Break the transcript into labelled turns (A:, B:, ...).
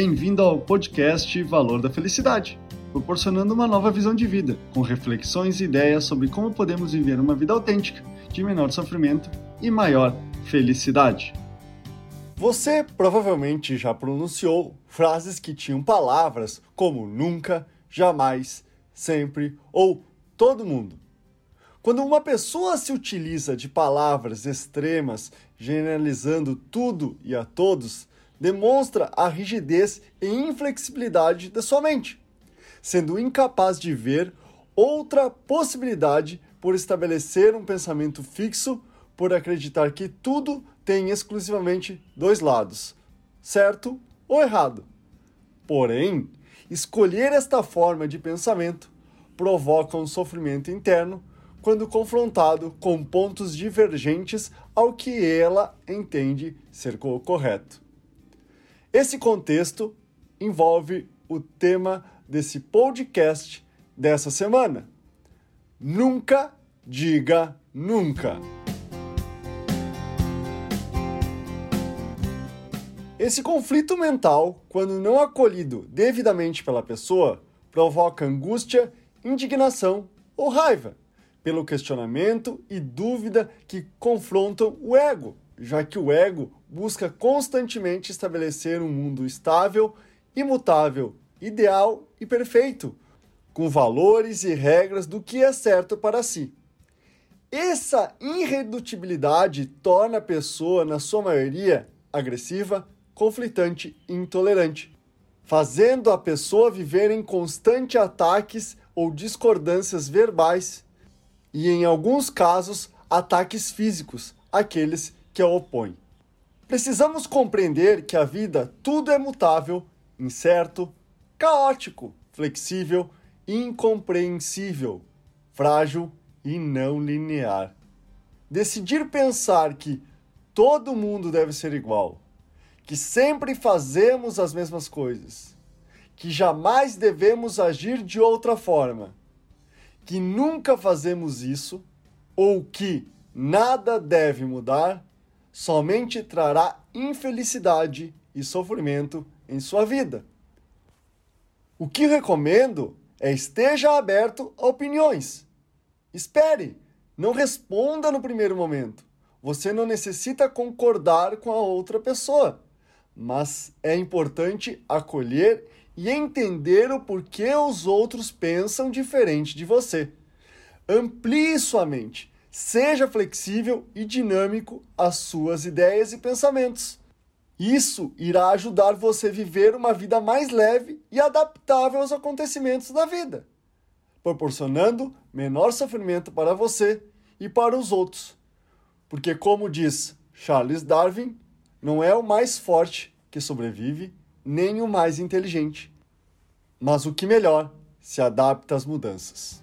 A: Bem-vindo ao podcast Valor da Felicidade, proporcionando uma nova visão de vida, com reflexões e ideias sobre como podemos viver uma vida autêntica, de menor sofrimento e maior felicidade. Você provavelmente já pronunciou frases que tinham palavras como nunca, jamais, sempre ou todo mundo. Quando uma pessoa se utiliza de palavras extremas, generalizando tudo e a todos, demonstra a rigidez e inflexibilidade da sua mente, sendo incapaz de ver outra possibilidade por estabelecer um pensamento fixo, por acreditar que tudo tem exclusivamente dois lados, certo ou errado. Porém, escolher esta forma de pensamento provoca um sofrimento interno quando confrontado com pontos divergentes ao que ela entende ser correto. Esse contexto envolve o tema desse podcast dessa semana. Nunca diga nunca. Esse conflito mental, quando não acolhido devidamente pela pessoa, provoca angústia, indignação ou raiva pelo questionamento e dúvida que confrontam o ego, já que o ego busca constantemente estabelecer um mundo estável, imutável, ideal e perfeito, com valores e regras do que é certo para si. Essa irredutibilidade torna a pessoa, na sua maioria, agressiva, conflitante e intolerante, fazendo a pessoa viver em constantes ataques ou discordâncias verbais e, em alguns casos, ataques físicos àqueles que a opõem. Precisamos compreender que a vida tudo é mutável, incerto, caótico, flexível, incompreensível, frágil e não linear. Decidir pensar que todo mundo deve ser igual, que sempre fazemos as mesmas coisas, que jamais devemos agir de outra forma, que nunca fazemos isso ou que nada deve mudar, somente trará infelicidade e sofrimento em sua vida. O que recomendo é esteja aberto a opiniões. Espere, não responda no primeiro momento. Você não necessita concordar com a outra pessoa, mas é importante acolher e entender o porquê os outros pensam diferente de você. Amplie sua mente, seja flexível e dinâmico às suas ideias e pensamentos. Isso irá ajudar você a viver uma vida mais leve e adaptável aos acontecimentos da vida, proporcionando menor sofrimento para você e para os outros. Porque, como diz Charles Darwin, não é o mais forte que sobrevive, nem o mais inteligente, mas o que melhor se adapta às mudanças.